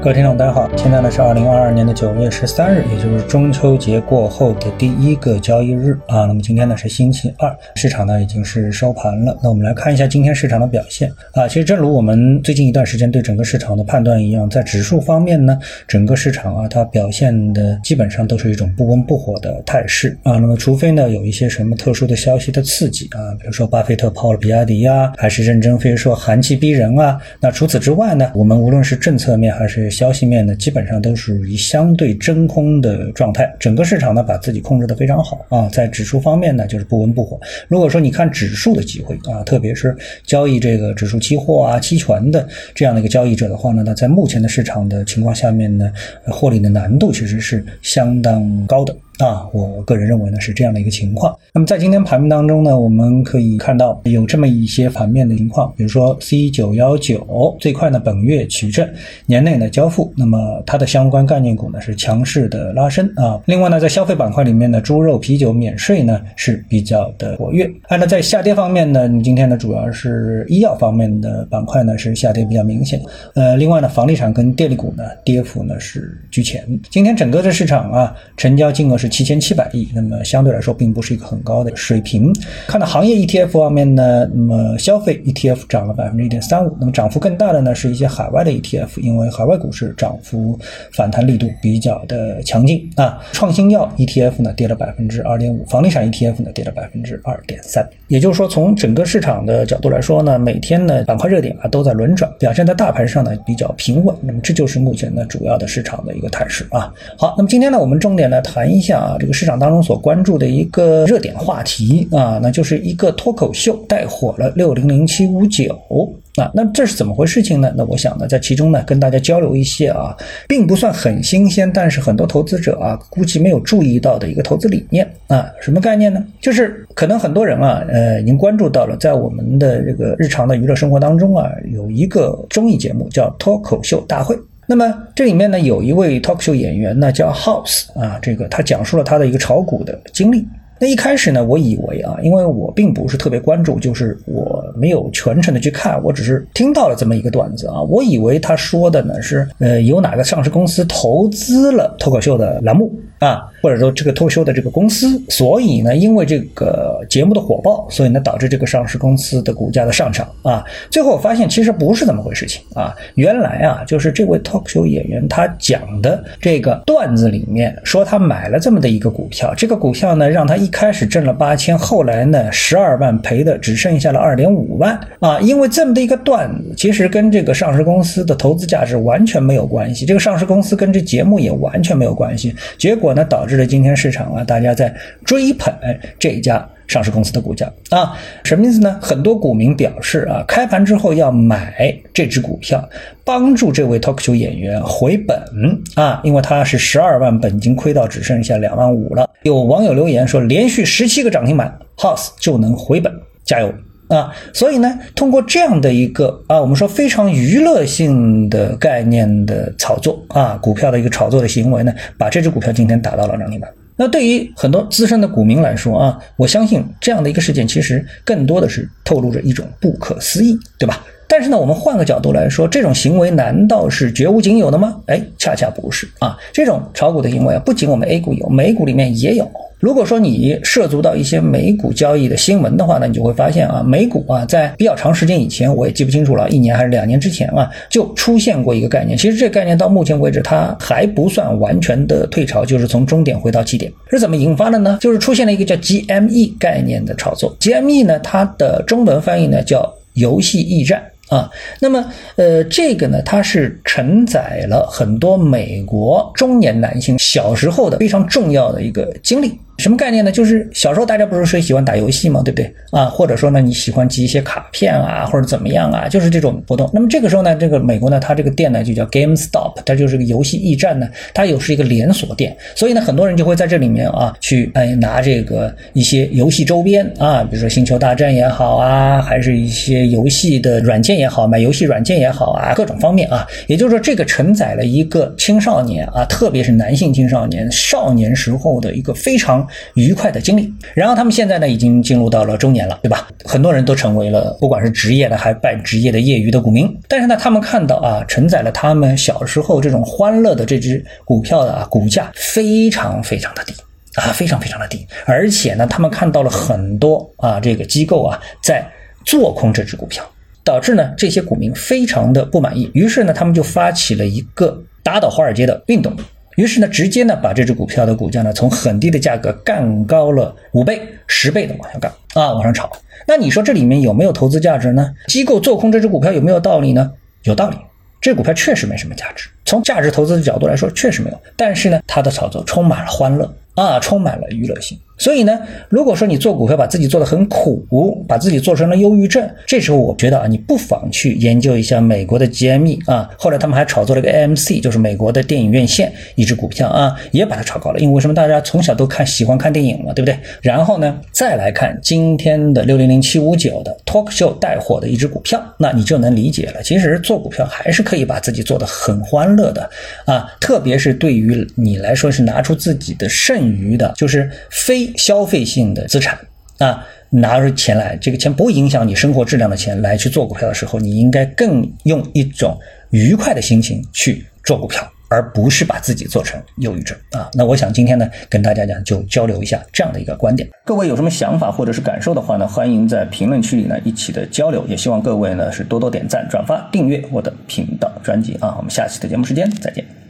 各位听众，大家好，现在呢是二零二二年的九月十三日，也就是中秋节过后的第一个交易日啊。那么今天呢是星期二，市场呢已经是收盘了。那我们来看一下今天市场的表现啊。其实正如我们最近一段时间对整个市场的判断一样，在指数方面呢，整个市场啊它表现的基本上都是一种不温不火的态势啊。那么除非呢有一些什么特殊的消息的刺激啊，比如说巴菲特抛了比亚迪呀，还是任正非说寒气逼人啊。那除此之外呢，我们无论是政策面还是消息面呢，基本上都属于相对真空的状态。整个市场呢，把自己控制的非常好啊。在指数方面呢，就是不温不火。如果说你看指数的机会啊，特别是交易这个指数期货啊、期权的这样的一个交易者的话呢，那在目前的市场的情况下面呢，获利的难度其实是相当高的。啊，我个人认为呢是这样的一个情况。那么在今天盘面当中呢，我们可以看到有这么一些盘面的情况，比如说 C 九幺九最快呢本月取证，年内呢交付，那么它的相关概念股呢是强势的拉升啊。另外呢，在消费板块里面呢，猪肉、啤酒免税呢是比较的活跃。那在下跌方面呢，你今天呢主要是医药方面的板块呢是下跌比较明显。呃，另外呢，房地产跟电力股呢跌幅呢是居前。今天整个的市场啊，成交金额是。七千七百亿，那么相对来说并不是一个很高的水平。看到行业 ETF 方面呢，那么消费 ETF 涨了百分之一点三五，那么涨幅更大的呢是一些海外的 ETF，因为海外股市涨幅反弹力度比较的强劲啊。创新药 ETF 呢跌了百分之二点五，房地产 ETF 呢跌了百分之二点三。也就是说，从整个市场的角度来说呢，每天呢板块热点啊都在轮转，表现在大盘上呢比较平稳。那么这就是目前呢主要的市场的一个态势啊。好，那么今天呢我们重点来谈一下。啊，这个市场当中所关注的一个热点话题啊，那就是一个脱口秀带火了六零零七五九啊，那这是怎么回事情呢？那我想呢，在其中呢，跟大家交流一些啊，并不算很新鲜，但是很多投资者啊，估计没有注意到的一个投资理念啊，什么概念呢？就是可能很多人啊，呃，已经关注到了，在我们的这个日常的娱乐生活当中啊，有一个综艺节目叫脱口秀大会。那么这里面呢，有一位 talk show 演员呢，叫 House 啊，这个他讲述了他的一个炒股的经历。那一开始呢，我以为啊，因为我并不是特别关注，就是我没有全程的去看，我只是听到了这么一个段子啊，我以为他说的呢是，呃，有哪个上市公司投资了脱口秀的栏目。啊，或者说这个脱口秀的这个公司，所以呢，因为这个节目的火爆，所以呢，导致这个上市公司的股价的上涨啊。最后我发现其实不是这么回事情啊，原来啊，就是这位脱口秀演员他讲的这个段子里面说他买了这么的一个股票，这个股票呢让他一开始挣了八千，后来呢十二万赔的只剩下了二点五万啊。因为这么的一个段子，其实跟这个上市公司的投资价值完全没有关系，这个上市公司跟这节目也完全没有关系，结果。呢导致了今天市场啊，大家在追捧这家上市公司的股价啊，什么意思呢？很多股民表示啊，开盘之后要买这只股票，帮助这位 talk show 演员回本啊，因为他是十二万本金亏到只剩下两万五了。有网友留言说，连续十七个涨停板，House 就能回本，加油！啊，所以呢，通过这样的一个啊，我们说非常娱乐性的概念的炒作啊，股票的一个炒作的行为呢，把这只股票今天打到了涨停板。那对于很多资深的股民来说啊，我相信这样的一个事件其实更多的是透露着一种不可思议，对吧？但是呢，我们换个角度来说，这种行为难道是绝无仅有的吗？哎，恰恰不是啊，这种炒股的行为啊，不仅我们 A 股有，美股里面也有。如果说你涉足到一些美股交易的新闻的话呢，你就会发现啊，美股啊，在比较长时间以前，我也记不清楚了，一年还是两年之前啊，就出现过一个概念。其实这概念到目前为止，它还不算完全的退潮，就是从终点回到起点。是怎么引发的呢？就是出现了一个叫 GME 概念的炒作。GME 呢，它的中文翻译呢叫游戏驿站。啊，那么，呃，这个呢，它是承载了很多美国中年男性小时候的非常重要的一个经历。什么概念呢？就是小时候大家不是说喜欢打游戏吗？对不对啊？或者说呢，你喜欢集一些卡片啊，或者怎么样啊？就是这种活动。那么这个时候呢，这个美国呢，它这个店呢就叫 GameStop，它就是个游戏驿站呢，它又是一个连锁店，所以呢，很多人就会在这里面啊去哎拿这个一些游戏周边啊，比如说星球大战也好啊，还是一些游戏的软件也好，买游戏软件也好啊，各种方面啊，也就是说这个承载了一个青少年啊，特别是男性青少年少年时候的一个非常。愉快的经历。然后他们现在呢，已经进入到了中年了，对吧？很多人都成为了不管是职业的还半职业的业余的股民。但是呢，他们看到啊，承载了他们小时候这种欢乐的这只股票的啊，股价非常非常的低啊，非常非常的低。而且呢，他们看到了很多啊，这个机构啊，在做空这只股票。导致呢这些股民非常的不满意，于是呢他们就发起了一个打倒华尔街的运动，于是呢直接呢把这只股票的股价呢从很低的价格干高了五倍、十倍的往下干啊往上炒。那你说这里面有没有投资价值呢？机构做空这只股票有没有道理呢？有道理，这股票确实没什么价值，从价值投资的角度来说确实没有。但是呢它的炒作充满了欢乐啊，充满了娱乐性。所以呢，如果说你做股票把自己做的很苦，把自己做成了忧郁症，这时候我觉得啊，你不妨去研究一下美国的 GME 啊，后来他们还炒作了个 AMC，就是美国的电影院线一只股票啊，也把它炒高了。因为为什么大家从小都看喜欢看电影嘛，对不对？然后呢，再来看今天的六零零七五九的 Talk Show 带火的一只股票，那你就能理解了。其实做股票还是可以把自己做的很欢乐的啊，特别是对于你来说是拿出自己的剩余的，就是非。消费性的资产啊，拿出钱来，这个钱不影响你生活质量的钱来去做股票的时候，你应该更用一种愉快的心情去做股票，而不是把自己做成忧郁症啊。那我想今天呢，跟大家讲就交流一下这样的一个观点。各位有什么想法或者是感受的话呢，欢迎在评论区里呢一起的交流。也希望各位呢是多多点赞、转发、订阅我的频道专辑啊。我们下期的节目时间再见。